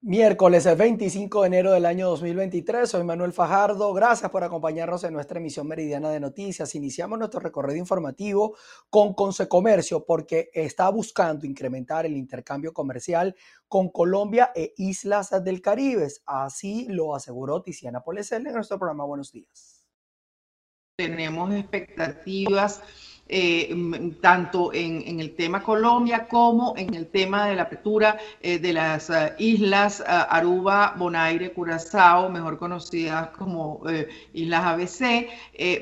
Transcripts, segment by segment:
Miércoles 25 de enero del año 2023, soy Manuel Fajardo. Gracias por acompañarnos en nuestra emisión meridiana de noticias. Iniciamos nuestro recorrido informativo con Consecomercio porque está buscando incrementar el intercambio comercial con Colombia e islas del Caribe. Así lo aseguró Tiziana Polesel en nuestro programa Buenos Días. Tenemos expectativas eh, tanto en, el tema Colombia como en el tema de la apertura eh, de las eh, islas Aruba, Bonaire, Curazao, mejor conocidas como Islas ABC,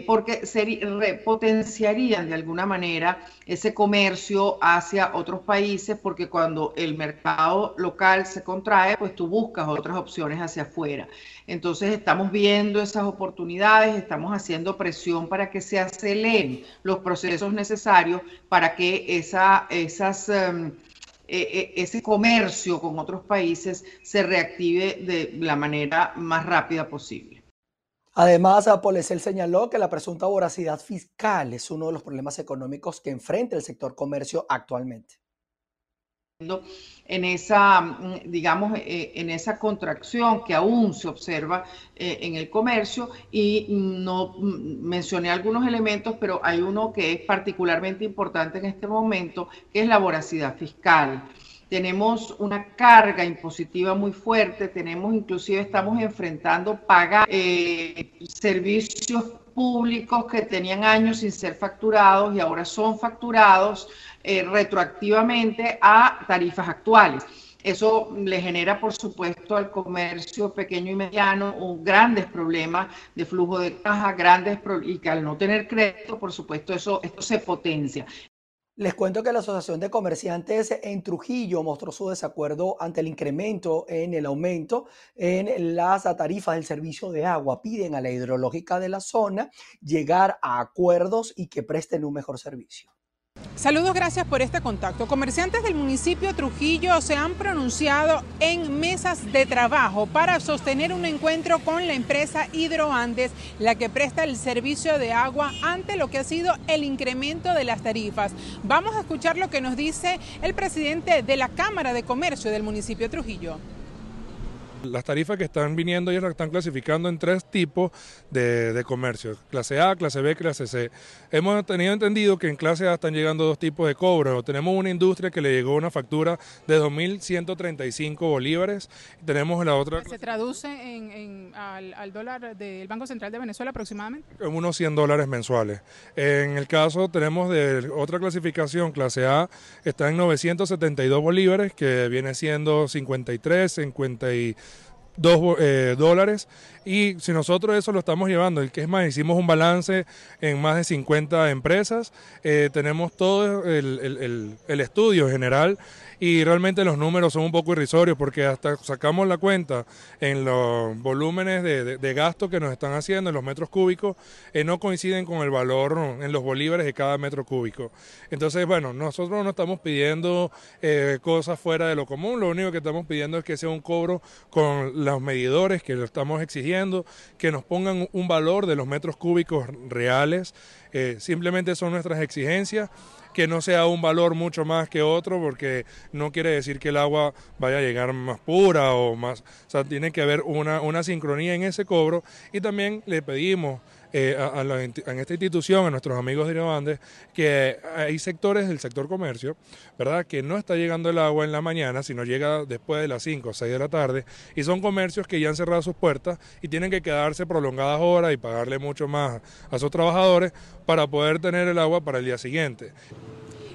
porque se potenciarían de alguna manera ese comercio hacia otros países, porque cuando el mercado local se contrae, pues tú buscas otras opciones hacia afuera. Entonces estamos viendo esas oportunidades, estamos haciendo presión para que se aceleren los procesos necesarios para que esa, esas... Em, e, e, ese comercio con otros países se reactive de la manera más rápida posible. Además, Polesel señaló que la presunta voracidad fiscal es uno de los problemas económicos que enfrenta el sector comercio actualmente en esa, mm, digamos, eh, en esa contracción que aún se observa eh, en el comercio. Y no mm, mencioné algunos elementos, pero hay uno que es particularmente importante en este momento, que es la voracidad fiscal. Tenemos una carga impositiva muy fuerte, tenemos inclusive estamos enfrentando pagar eh, servicios públicos que tenían años sin ser facturados y ahora son facturados eh, retroactivamente a tarifas actuales. Eso le genera, por supuesto, al comercio pequeño y mediano grandes problemas de flujo de caja, grandes y que al no tener crédito, por supuesto, eso esto se potencia. Les cuento que la Asociación de Comerciantes en Trujillo mostró su desacuerdo ante el incremento en el aumento en las tarifas del servicio de agua. Piden a la hidrológica de la zona llegar a acuerdos y que presten un mejor servicio. Saludos, gracias por este contacto. Comerciantes del municipio Trujillo se han pronunciado en mesas de trabajo para sostener un encuentro con la empresa Hidroandes, la que presta el servicio de agua ante lo que ha sido el incremento de las tarifas. Vamos a escuchar lo que nos dice el presidente de la Cámara de Comercio del municipio Trujillo. Las tarifas que están viniendo ellos las están clasificando en tres tipos de, de comercio, clase A, clase B, clase C. Hemos tenido entendido que en clase A están llegando dos tipos de cobro. Tenemos una industria que le llegó una factura de 2.135 bolívares. Tenemos la otra... ¿Se traduce en, al, dólar del Banco Central de Venezuela aproximadamente? En unos 100 dólares mensuales. En el caso tenemos de otra clasificación, clase A, está en 972 bolívares, que viene siendo 53, 56 dos eh, dólares y si nosotros eso lo estamos llevando, el que es más, hicimos un balance en más de 50 empresas, eh, tenemos todo el, el, estudio general y realmente los números son un poco irrisorios porque hasta sacamos la cuenta en los volúmenes de, gasto que nos están haciendo, en los metros cúbicos, eh, no coinciden con el valor en los bolívares de cada metro cúbico. Entonces, bueno, nosotros no estamos pidiendo cosas fuera de lo común, lo único que estamos pidiendo es que sea un cobro con los medidores que lo estamos exigiendo que nos pongan un valor de los metros cúbicos reales. Eh, simplemente son nuestras exigencias, que no sea un valor mucho más que otro, porque no quiere decir que el agua vaya a llegar más pura o más, o sea, tiene que haber una, una sincronía en ese cobro y también le pedimos eh, a, en esta institución, a nuestros amigos de Irobande, que hay sectores del sector comercio, ¿verdad?, que no está llegando el agua en la mañana, sino llega después de las 5 o 6 de la tarde, y son comercios que ya han cerrado sus puertas y tienen que quedarse prolongadas horas y pagarle mucho más a sus trabajadores para poder tener el agua para el día siguiente.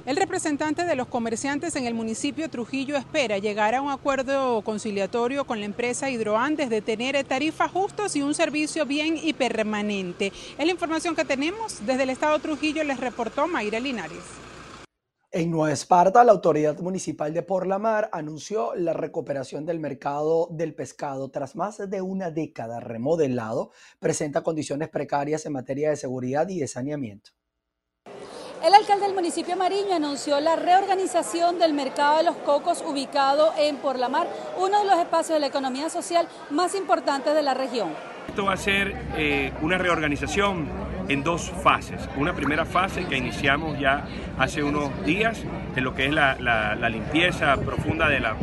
El representante de los comerciantes en el municipio Trujillo espera llegar a un acuerdo conciliatorio con la empresa Hidroandes de tener tarifas justas y un servicio bien y permanente. Es la información que tenemos. Desde el estado Trujillo les reportó Mayra Linares. En Nueva Esparta, la autoridad municipal de Porlamar anunció la recuperación del mercado del pescado tras más de una década remodelado, presenta condiciones precarias en materia de seguridad y de saneamiento. El alcalde del municipio Mariño anunció la reorganización del mercado de los cocos ubicado en Porlamar, uno de los espacios de la economía social más importantes de la región. Esto va a ser eh, una reorganización en dos fases. Una primera fase que iniciamos ya hace unos días, en lo que es la, limpieza profunda de la,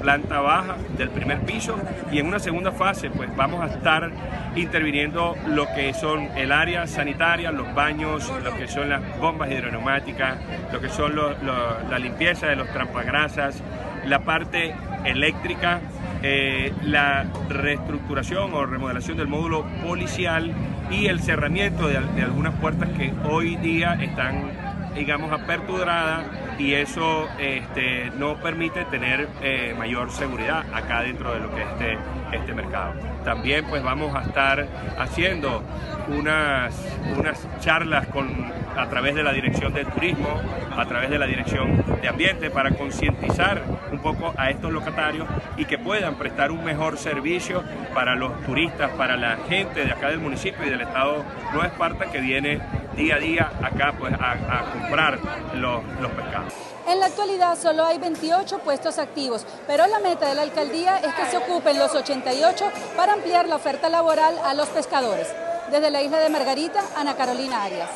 planta baja del primer piso, y en una segunda fase pues vamos a estar interviniendo lo que son el área sanitaria, los baños, lo que son las bombas hidroneumáticas, lo que son la limpieza de los trampagrasas, la parte eléctrica, eh, la reestructuración o remodelación del módulo policial y el cerramiento de, algunas puertas que hoy día están, digamos, aperturadas y eso este, no permite tener eh, mayor seguridad acá dentro de lo que es este, este mercado. También pues vamos a estar haciendo unas, unas charlas con, a través de la Dirección de Turismo, a través de la Dirección de Ambiente, para concientizar un poco a estos locatarios y que puedan prestar un mejor servicio para los turistas, para la gente de acá del municipio y del estado Nueva Esparta que viene día a día acá pues, a, comprar los, los pescados. En la actualidad solo hay 28 puestos activos, pero la meta de la alcaldía es que se ocupen los 88 para ampliar la oferta laboral a los pescadores. Desde la isla de Margarita, Ana Carolina Arias.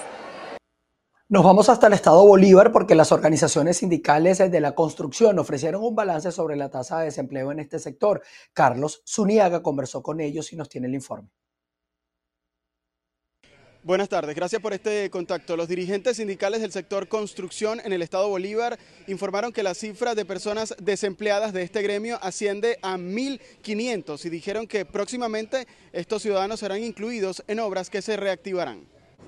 Nos vamos hasta el estado Bolívar porque las organizaciones sindicales de la construcción ofrecieron un balance sobre la tasa de desempleo en este sector. Carlos Zuniaga conversó con ellos y nos tiene el informe. Buenas tardes, gracias por este contacto. Los dirigentes sindicales del sector construcción en el estado Bolívar informaron que la cifra de personas desempleadas de este gremio asciende a 1.500 y dijeron que próximamente estos ciudadanos serán incluidos en obras que se reactivarán.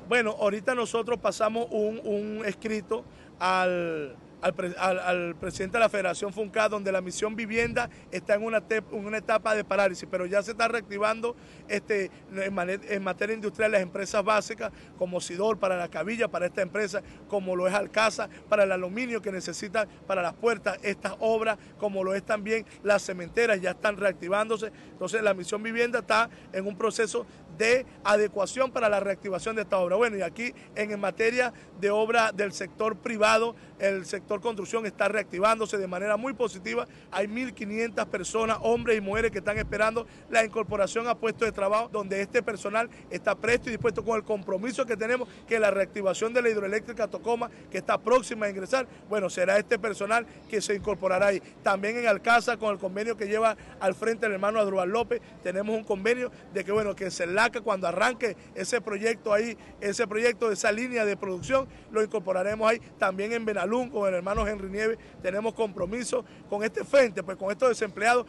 Bueno, ahorita nosotros pasamos un, un escrito al al, presidente de la Federación FUNCA, donde la misión vivienda está en una, una etapa de parálisis, pero ya se está reactivando este, en, materia industrial las empresas básicas, como Sidor para la cabilla, para esta empresa, como lo es Alcaza, para el aluminio que necesita para las puertas, estas obras, como lo es también las cementeras, ya están reactivándose. Entonces la misión vivienda está en un proceso de adecuación para la reactivación de esta obra. Bueno, y aquí en, materia de obra del sector privado, el sector construcción está reactivándose de manera muy positiva. Hay 1.500 personas, hombres y mujeres, que están esperando la incorporación a puestos de trabajo, donde este personal está presto y dispuesto con el compromiso que tenemos que la reactivación de la hidroeléctrica Tocoma, que está próxima a ingresar, bueno, será este personal que se incorporará ahí. También en Alcázar, con el convenio que lleva al frente el hermano Adrubal López, tenemos un convenio de que, bueno, que se la que cuando arranque ese proyecto ahí, ese proyecto, esa línea de producción, lo incorporaremos ahí. También en Benalún, con el hermano Henry Nieves, tenemos compromiso con este frente, pues con estos desempleados.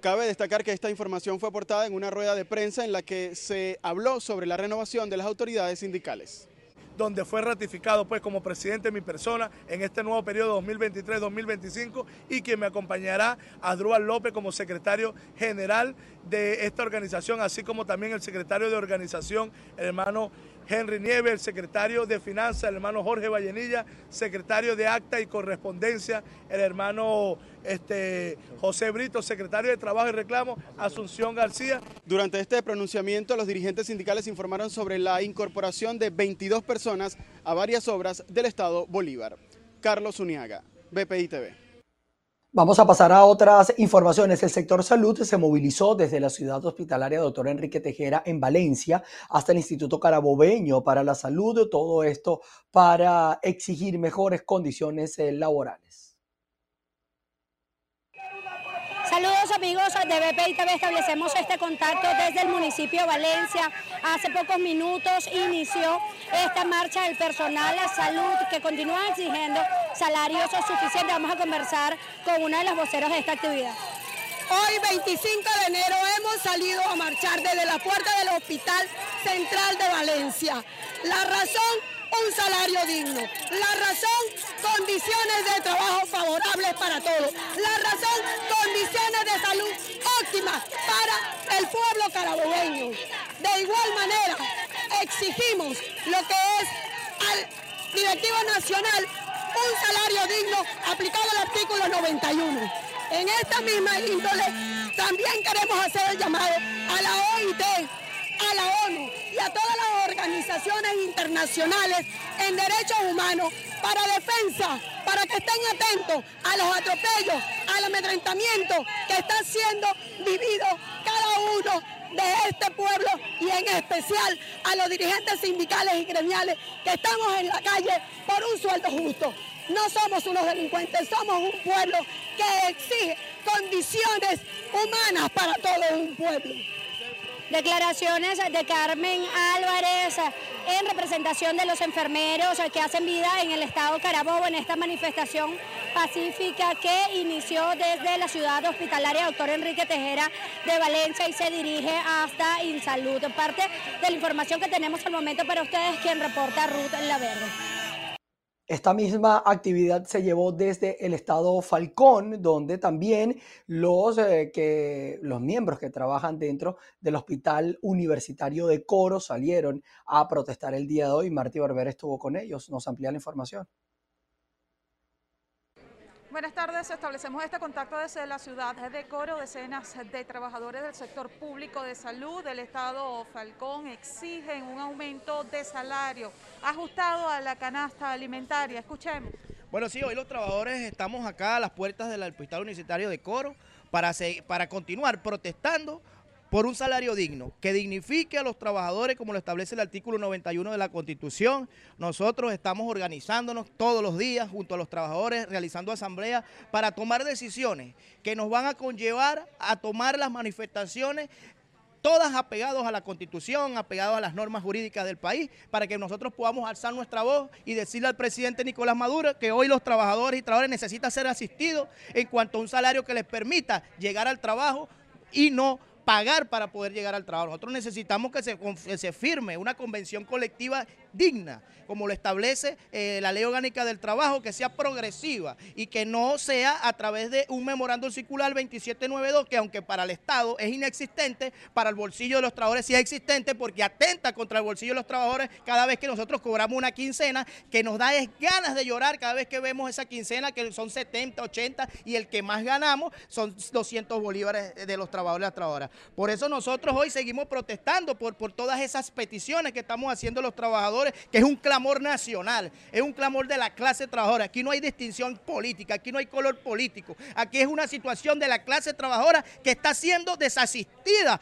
Cabe destacar que esta información fue aportada en una rueda de prensa en la que se habló sobre la renovación de las autoridades sindicales donde fue ratificado pues como presidente mi persona en este nuevo periodo 2023-2025 y que me acompañará a Adrúbal López como secretario general de esta organización, así como también el secretario de organización, hermano Henry Nieves, el secretario de Finanzas, el hermano Jorge Vallenilla, secretario de Acta y Correspondencia, el hermano este, José Brito, secretario de Trabajo y Reclamo, Asunción García. Durante este pronunciamiento, los dirigentes sindicales informaron sobre la incorporación de 22 personas a varias obras del Estado Bolívar. Carlos Uniaga, BPI TV. Vamos a pasar a otras informaciones. El sector salud se movilizó desde la ciudad hospitalaria Doctor Enrique Tejera en Valencia hasta el Instituto Carabobeño para la Salud. Todo esto para exigir mejores condiciones eh, laborales. Saludos amigos de BPI TV, establecemos este contacto desde el municipio de Valencia. Hace pocos minutos inició esta marcha del personal de salud que continúa exigiendo salarios suficientes. Vamos a conversar con una de las voceros de esta actividad. Hoy 25 de enero hemos salido a marchar desde la puerta del Hospital Central de Valencia. La razón un salario digno. La razón, condiciones de trabajo favorables para todos. La razón, condiciones de salud óptimas para el pueblo carabobeño. De igual manera, exigimos lo que es al directivo nacional un salario digno aplicado al artículo 91. En esta misma índole también queremos hacer el llamado a la OIT, a la ONU y a todas las organizaciones internacionales en derechos humanos para defensa, para que estén atentos a los atropellos, al amedrentamiento que está siendo vivido cada uno de este pueblo y en especial a los dirigentes sindicales y gremiales que estamos en la calle por un sueldo justo. No somos unos delincuentes, somos un pueblo que exige condiciones humanas para todo un pueblo. Declaraciones de Carmen Álvarez en representación de los enfermeros que hacen vida en el estado Carabobo en esta manifestación pacífica que inició desde la ciudad hospitalaria Doctor Enrique Tejera de Valencia y se dirige hasta Insalud. Parte de la información que tenemos al momento para ustedes, quien reporta Ruth La Verde. Esta misma actividad se llevó desde el estado Falcón, donde también los, eh, que, los miembros que trabajan dentro del Hospital Universitario de Coro salieron a protestar el día de hoy. Martí Barber estuvo con ellos. Nos amplía la información. Buenas tardes, establecemos este contacto desde la ciudad de Coro. Decenas de trabajadores del sector público de salud del estado Falcón exigen un aumento de salario ajustado a la canasta alimentaria. Escuchemos. Bueno, sí, hoy los trabajadores estamos acá a las puertas del Hospital Universitario de Coro para, para continuar protestando por un salario digno, que dignifique a los trabajadores como lo establece el artículo 91 de la Constitución. Nosotros estamos organizándonos todos los días junto a los trabajadores, realizando asambleas para tomar decisiones que nos van a conllevar a tomar las manifestaciones todas apegados a la Constitución, apegados a las normas jurídicas del país, para que nosotros podamos alzar nuestra voz y decirle al presidente Nicolás Maduro que hoy los trabajadores y trabajadores necesitan ser asistidos en cuanto a un salario que les permita llegar al trabajo y no pagar para poder llegar al trabajo. Nosotros necesitamos que se, se firme una convención colectiva digna, como lo establece eh, la ley orgánica del trabajo, que sea progresiva y que no sea a través de un memorándum circular 2792, que aunque para el Estado es inexistente, para el bolsillo de los trabajadores sí es existente porque atenta contra el bolsillo de los trabajadores cada vez que nosotros cobramos una quincena, que nos da ganas de llorar cada vez que vemos esa quincena, que son 70, 80, y el que más ganamos son 200 bolívares de los trabajadores y las trabajadoras. Por eso nosotros hoy seguimos protestando por, por todas esas peticiones que estamos haciendo los trabajadores, que es un clamor nacional, es un clamor de la clase trabajadora. Aquí no hay distinción política, aquí no hay color político. Aquí es una situación de la clase trabajadora que está siendo desasistida,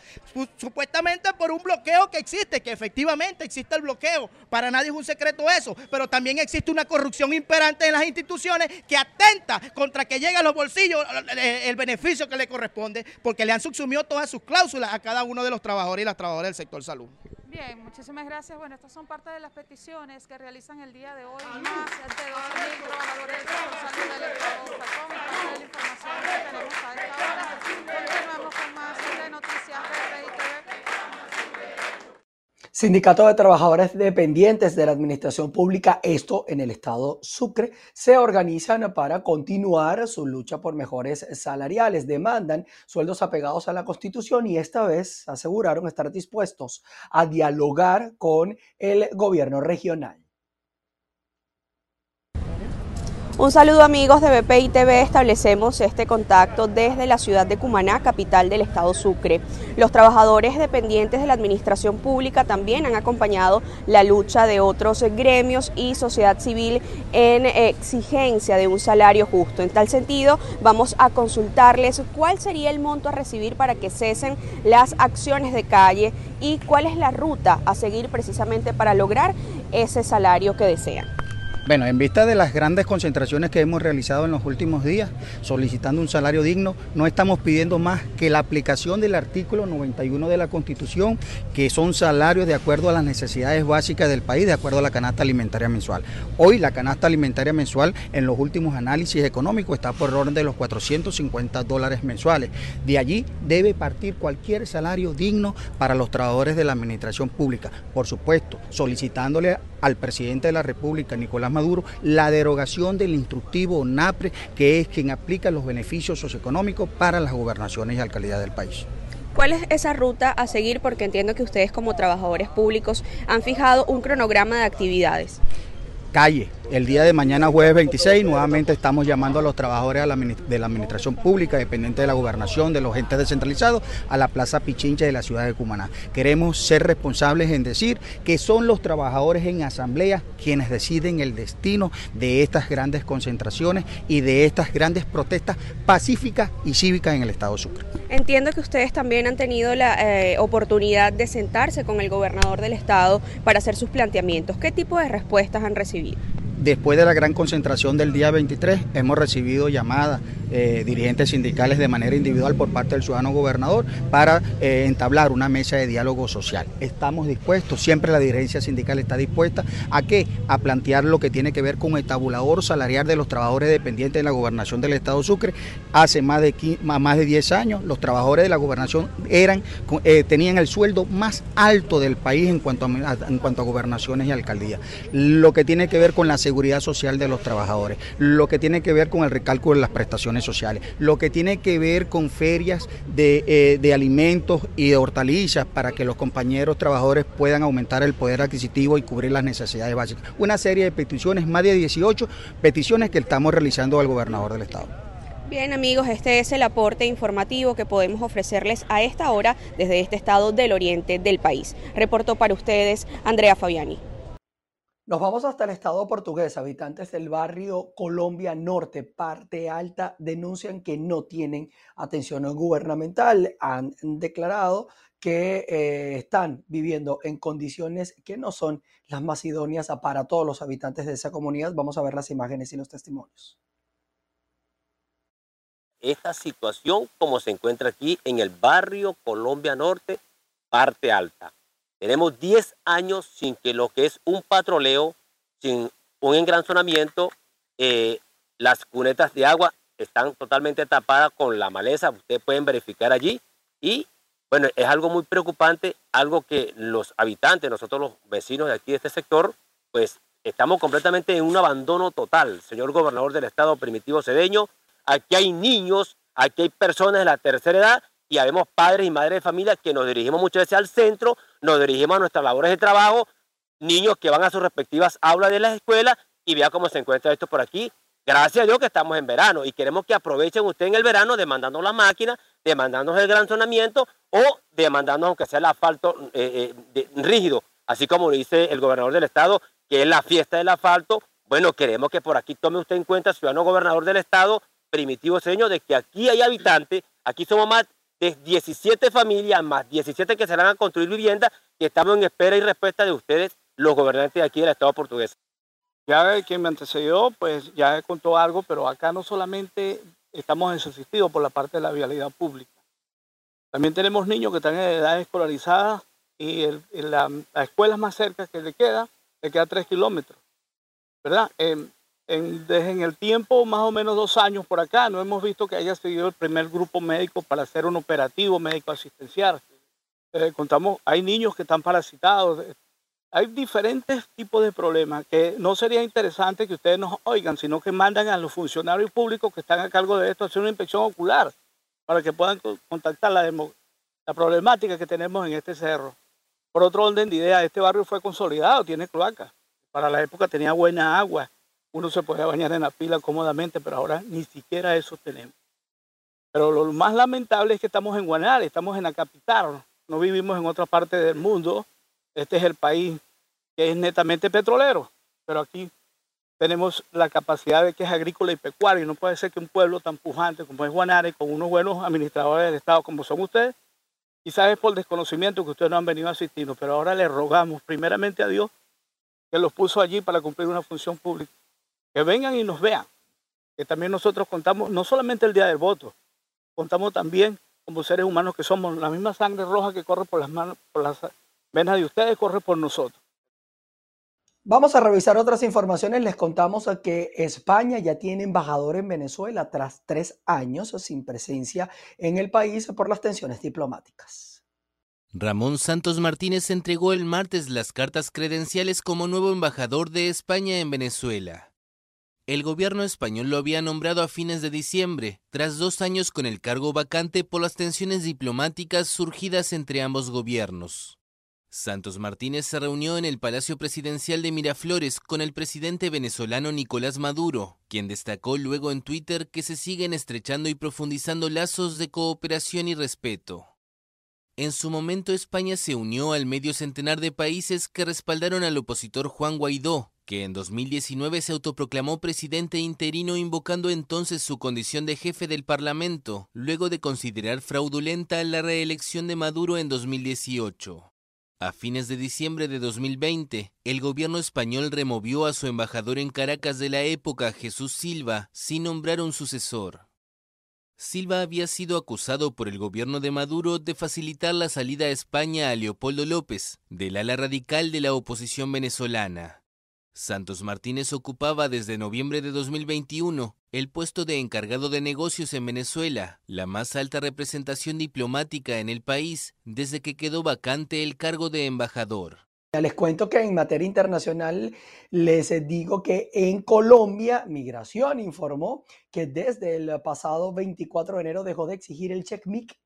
supuestamente por un bloqueo que existe, que efectivamente existe el bloqueo. Para nadie es un secreto eso, pero también existe una corrupción imperante en las instituciones que atenta contra que llegue a los bolsillos el beneficio que le corresponde, porque le han subsumido todas sus cláusulas a cada uno de los trabajadores y las trabajadoras del sector salud. Bien, muchísimas gracias. Bueno, estas son parte de las peticiones que realizan el día de hoy más de 2.000 trabajadores del sector salud del Estado de Falcón. Parte de la información que tenemos a esta hora. Continuamos con más de Noticias de Sindicato de Trabajadores Dependientes de la Administración Pública, esto en el estado Sucre, se organizan para continuar su lucha por mejores salariales. Demandan sueldos apegados a la Constitución y esta vez aseguraron estar dispuestos a dialogar con el gobierno regional. Un saludo amigos de BPI TV, establecemos este contacto desde la ciudad de Cumaná, capital del estado Sucre. Los trabajadores dependientes de la administración pública también han acompañado la lucha de otros gremios y sociedad civil en exigencia de un salario justo. En tal sentido, vamos a consultarles cuál sería el monto a recibir para que cesen las acciones de calle y cuál es la ruta a seguir precisamente para lograr ese salario que desean. Bueno, en vista de las grandes concentraciones que hemos realizado en los últimos días, solicitando un salario digno, no estamos pidiendo más que la aplicación del artículo 91 de la Constitución, que son salarios de acuerdo a las necesidades básicas del país, de acuerdo a la canasta alimentaria mensual. Hoy la canasta alimentaria mensual en los últimos análisis económicos está por orden de los 450 dólares mensuales. De allí debe partir cualquier salario digno para los trabajadores de la administración pública. Por supuesto, solicitándole al presidente de la República, Nicolás Maduro, la derogación del instructivo NAPRE, que es quien aplica los beneficios socioeconómicos para las gobernaciones y alcaldías del país. ¿Cuál es esa ruta a seguir? Porque entiendo que ustedes como trabajadores públicos han fijado un cronograma de actividades. Calle, El día de mañana, jueves 26, nuevamente estamos llamando a los trabajadores de la administración pública, dependiente de la gobernación, de los entes descentralizados, a la Plaza Pichincha de la ciudad de Cumaná. Queremos ser responsables en decir que son los trabajadores en asamblea quienes deciden el destino de estas grandes concentraciones y de estas grandes protestas pacíficas y cívicas en el Estado Sucre. Entiendo que ustedes también han tenido la eh, oportunidad de sentarse con el gobernador del Estado para hacer sus planteamientos. ¿Qué tipo de respuestas han recibido? Después de la gran concentración del día 23, hemos recibido llamadas eh, dirigentes sindicales de manera individual por parte del ciudadano gobernador para eh, entablar una mesa de diálogo social. Estamos dispuestos, siempre la dirigencia sindical está dispuesta a qué? A plantear lo que tiene que ver con el tabulador salarial de los trabajadores dependientes de la gobernación del Estado Sucre. Hace más de, más de 10 años los trabajadores de la gobernación eran, eh, tenían el sueldo más alto del país en cuanto, a, en cuanto a gobernaciones y alcaldías. Lo que tiene que ver con la seguridad social de los trabajadores, lo que tiene que ver con el recálculo de las prestaciones sociales, lo que tiene que ver con ferias eh, de, alimentos y de hortalizas para que los compañeros trabajadores puedan aumentar el poder adquisitivo y cubrir las necesidades básicas. Una serie de peticiones, más de 18 peticiones que estamos realizando al gobernador del estado. Bien amigos, este es el aporte informativo que podemos ofrecerles a esta hora desde este estado del oriente del país. Reportó para ustedes Andrea Fabiani. Nos vamos hasta el estado portugués. Habitantes del barrio Colombia Norte, parte alta, denuncian que no tienen atención gubernamental. Han declarado que eh, están viviendo en condiciones que no son las más idóneas para todos los habitantes de esa comunidad. Vamos a ver las imágenes y los testimonios. Esta situación como se encuentra aquí en el barrio Colombia Norte, parte alta tenemos 10 años sin que lo que es un patroleo, sin un engranzonamiento, eh, las cunetas de agua están totalmente tapadas con la maleza, ustedes pueden verificar allí. Y bueno, es algo muy preocupante, algo que los habitantes, nosotros los vecinos de aquí de este sector, pues estamos completamente en un abandono total. Señor gobernador del estado Primitivo Cedeño, aquí hay niños, aquí hay personas de la tercera edad y habemos padres y madres de familia que nos dirigimos muchas veces al centro, nos dirigimos a nuestras labores de trabajo, niños que van a sus respectivas aulas de las escuelas y vea cómo se encuentra esto por aquí. Gracias a Dios que estamos en verano y queremos que aprovechen ustedes en el verano demandando la máquina, demandándonos el gran sonamiento o demandándonos aunque sea el asfalto eh, eh, rígido, así como lo dice el gobernador del estado, que es la fiesta del asfalto. Bueno, queremos que por aquí tome usted en cuenta, ciudadano gobernador del estado, primitivo señor, de que aquí hay habitantes, aquí somos más de 17 familias más 17 que serán a construir viviendas y estamos en espera y respuesta de ustedes, los gobernantes de aquí del Estado portugués. Ya quien me antecedió, pues ya contó algo, pero acá no solamente estamos desasistidos por la parte de la vialidad pública. También tenemos niños que están en edad escolarizada y la, escuela más cerca que le queda, le queda tres kilómetros. ¿Verdad? Em, desde en el tiempo, más o menos dos años por acá, no hemos visto que haya seguido el primer grupo médico para hacer un operativo médico asistencial. Eh, contamos, hay niños que están parasitados, eh, hay diferentes tipos de problemas que no sería interesante que ustedes nos oigan, sino que mandan a los funcionarios públicos que están a cargo de esto a hacer una inspección ocular para que puedan contactar la, la problemática que tenemos en este cerro. Por otro orden de idea, este barrio fue consolidado, tiene cloacas. Para la época tenía buena agua, uno se puede bañar en la pila cómodamente, pero ahora ni siquiera eso tenemos. Pero lo más lamentable es que estamos en Guanare, estamos en la capital, no vivimos en otra parte del mundo. Este es el país que es netamente petrolero, pero aquí tenemos la capacidad de que es agrícola y pecuario. No puede ser que un pueblo tan pujante como es Guanare, con unos buenos administradores del Estado como son ustedes, quizás es por desconocimiento que ustedes no han venido a asistirnos, pero ahora le rogamos primeramente a Dios que los puso allí para cumplir una función pública que vengan y nos vean, que también nosotros contamos, no solamente el día del voto, contamos también como seres humanos que somos la misma sangre roja que corre por las manos, por las venas de ustedes, corre por nosotros. Vamos a revisar otras informaciones. Les contamos que España ya tiene embajador en Venezuela tras tres años sin presencia en el país por las tensiones diplomáticas. Ramón Santos Martínez entregó el martes las cartas credenciales como nuevo embajador de España en Venezuela el gobierno español lo había nombrado a fines de diciembre, tras dos años con el cargo vacante por las tensiones diplomáticas surgidas entre ambos gobiernos. Santos Martínez se reunió en el Palacio Presidencial de Miraflores con el presidente venezolano Nicolás Maduro, quien destacó luego en Twitter que se siguen estrechando y profundizando lazos de cooperación y respeto. En su momento España se unió al medio centenar de países que respaldaron al opositor Juan Guaidó, que en 2019 se autoproclamó presidente interino invocando entonces su condición de jefe del Parlamento, luego de considerar fraudulenta la reelección de Maduro en 2018. A fines de diciembre de 2020, el gobierno español removió a su embajador en Caracas de la época, Jesús Silva, sin nombrar un sucesor. Silva había sido acusado por el gobierno de Maduro de facilitar la salida a España a Leopoldo López, del ala radical de la oposición venezolana. Santos Martínez ocupaba desde noviembre de 2021 el puesto de encargado de negocios en Venezuela, la más alta representación diplomática en el país desde que quedó vacante el cargo de embajador. Les cuento que en materia internacional les digo que en Colombia Migración informó que desde el pasado 24 de enero dejó de exigir el check-MIC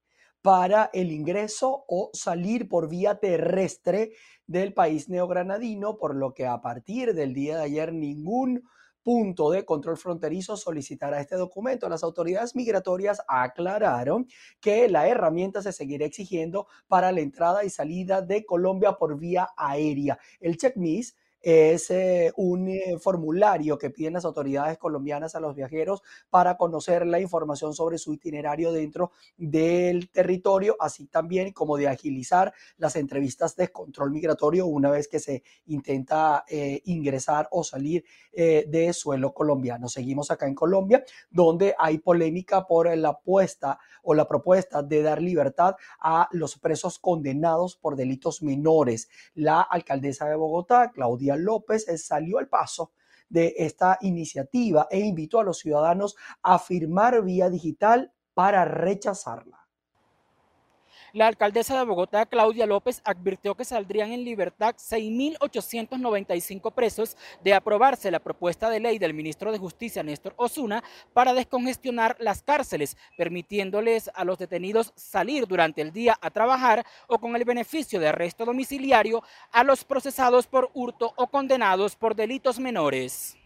para el ingreso o salir por vía terrestre del país neogranadino, por lo que a partir del día de ayer ningún punto de control fronterizo solicitará este documento. Las autoridades migratorias aclararon que la herramienta se seguirá exigiendo para la entrada y salida de Colombia por vía aérea. El checkmiss es eh, un eh, formulario que piden las autoridades colombianas a los viajeros para conocer la información sobre su itinerario dentro del territorio, así también como de agilizar las entrevistas de control migratorio una vez que se intenta eh, ingresar o salir de suelo colombiano. Seguimos acá en Colombia, donde hay polémica por la apuesta o la propuesta de dar libertad a los presos condenados por delitos menores. La alcaldesa de Bogotá, Claudia López salió al paso de esta iniciativa e invitó a los ciudadanos a firmar vía digital para rechazarla. La alcaldesa de Bogotá, Claudia López, advirtió que saldrían en libertad 6.895 presos de aprobarse la propuesta de ley del ministro de Justicia, Néstor Osuna, para descongestionar las cárceles, permitiéndoles a los detenidos salir durante el día a trabajar o con el beneficio de arresto domiciliario a los procesados por hurto o condenados por delitos menores.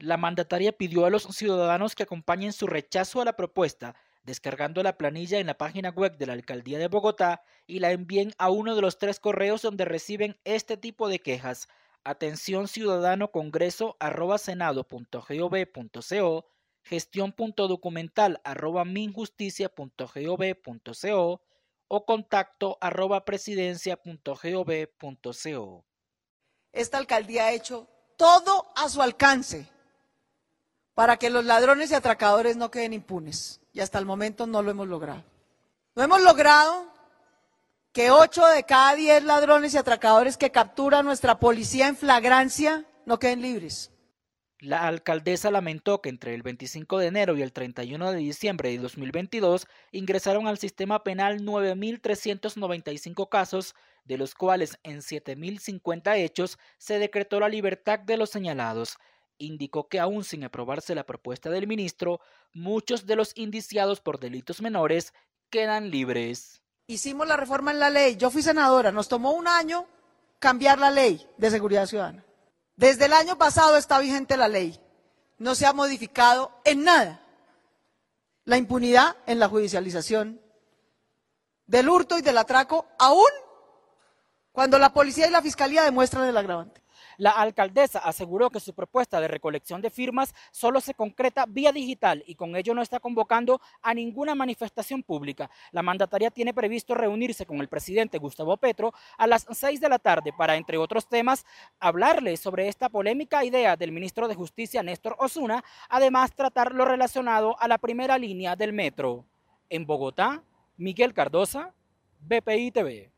La mandataria pidió a los ciudadanos que acompañen su rechazo a la propuesta descargando la planilla en la página web de la Alcaldía de Bogotá y la envíen a uno de los tres correos donde reciben este tipo de quejas. Atención ciudadano congreso arroba senado.gov.co, gestión.documental arroba minjusticia.gov.co o contacto arroba presidencia.gov.co. Esta alcaldía ha hecho todo a su alcance para que los ladrones y atracadores no queden impunes. Y hasta el momento no lo hemos logrado. No hemos logrado que ocho de cada diez ladrones y atracadores que captura nuestra policía en flagrancia no queden libres. La alcaldesa lamentó que entre el 25 de enero y el 31 de diciembre de 2022 ingresaron al sistema penal 9.395 casos, de los cuales en 7.050 hechos se decretó la libertad de los señalados indicó que aún sin aprobarse la propuesta del ministro, muchos de los indiciados por delitos menores quedan libres. Hicimos la reforma en la ley, yo fui senadora, nos tomó un año cambiar la ley de seguridad ciudadana. Desde el año pasado está vigente la ley, no se ha modificado en nada la impunidad en la judicialización del hurto y del atraco, aún cuando la policía y la fiscalía demuestran el agravante. La alcaldesa aseguró que su propuesta de recolección de firmas solo se concreta vía digital y con ello no está convocando a ninguna manifestación pública. La mandataria tiene previsto reunirse con el presidente Gustavo Petro a las seis de la tarde para, entre otros temas, hablarle sobre esta polémica idea del ministro de Justicia Néstor Osuna, además tratar lo relacionado a la primera línea del metro. En Bogotá, Miguel Cardosa, BPI TV.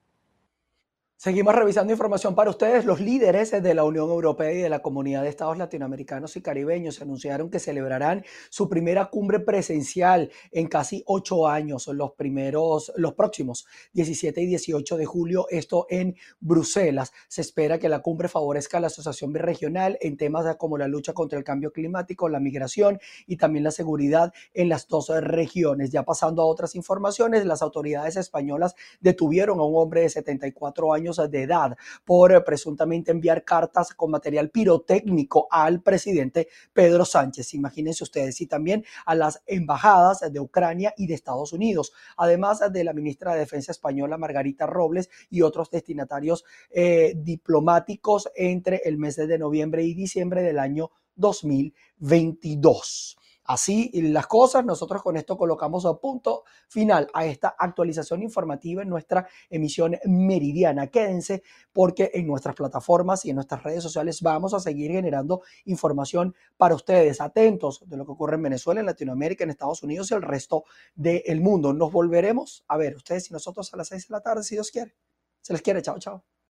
Seguimos revisando información para ustedes. Los líderes de la Unión Europea y de la Comunidad de Estados Latinoamericanos y Caribeños anunciaron que celebrarán su primera cumbre presencial en casi ocho años, los primeros, los próximos 17 y 18 de julio, esto en Bruselas. Se espera que la cumbre favorezca a la asociación birregional en temas como la lucha contra el cambio climático, la migración y también la seguridad en las dos regiones. Ya pasando a otras informaciones, las autoridades españolas detuvieron a un hombre de 74 años de edad por eh, presuntamente enviar cartas con material pirotécnico al presidente Pedro Sánchez. Imagínense ustedes y también a las embajadas de Ucrania y de Estados Unidos, además de la ministra de Defensa española Margarita Robles y otros destinatarios eh, diplomáticos entre el mes de noviembre y diciembre del año 2022. Así las cosas, nosotros con esto colocamos a punto final a esta actualización informativa en nuestra emisión meridiana. Quédense porque en nuestras plataformas y en nuestras redes sociales vamos a seguir generando información para ustedes, atentos de lo que ocurre en Venezuela, en Latinoamérica, en Estados Unidos y el resto del mundo. Nos volveremos a ver ustedes y nosotros a las seis de la tarde, si Dios quiere. Se les quiere, chao, chao.